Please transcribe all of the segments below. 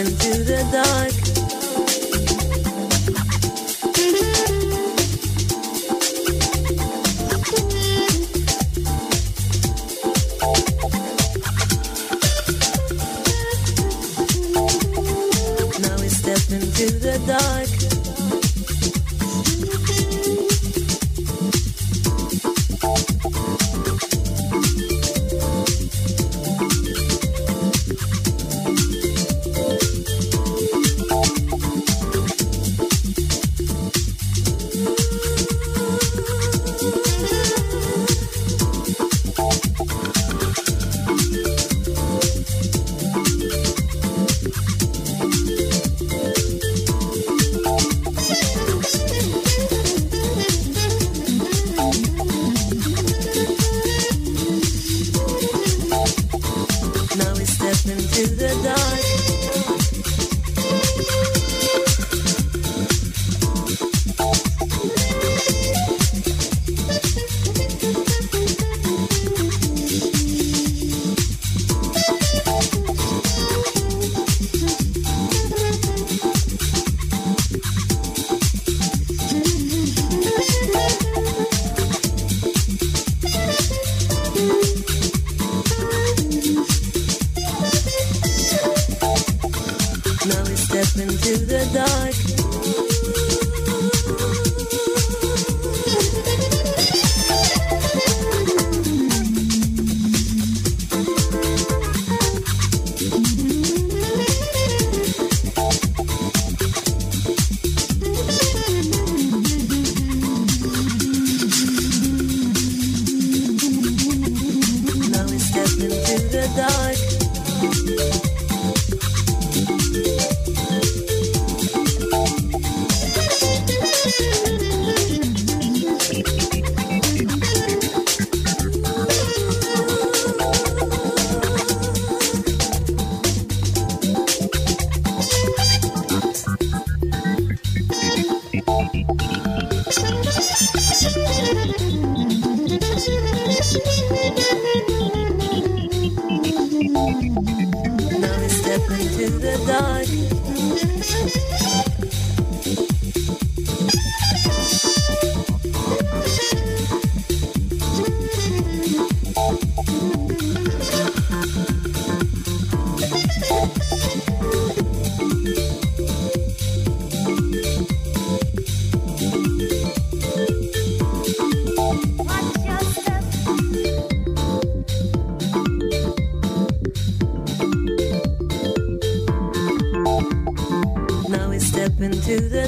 into the dark.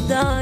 acordar